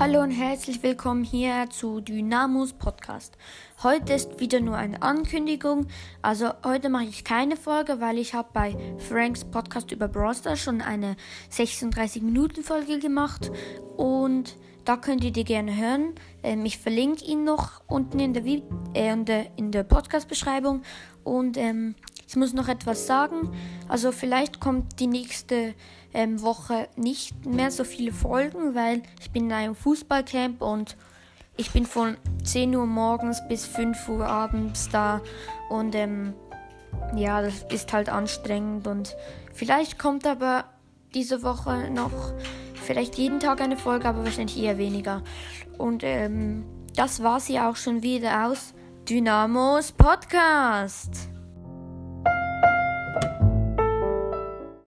Hallo und herzlich willkommen hier zu Dynamos Podcast. Heute ist wieder nur eine Ankündigung. Also heute mache ich keine Folge, weil ich habe bei Franks Podcast über Brawl Stars schon eine 36 Minuten Folge gemacht und da könnt ihr die gerne hören. Ähm, ich verlinke ihn noch unten in der, äh, in der, in der Podcast-Beschreibung und ähm, ich muss noch etwas sagen. Also vielleicht kommt die nächste ähm, Woche nicht mehr so viele Folgen, weil ich bin in einem Fußballcamp und ich bin von 10 Uhr morgens bis 5 Uhr abends da und ähm, ja, das ist halt anstrengend und vielleicht kommt aber diese Woche noch vielleicht jeden Tag eine Folge, aber wahrscheinlich eher weniger. Und ähm, das war sie auch schon wieder aus Dynamos Podcast.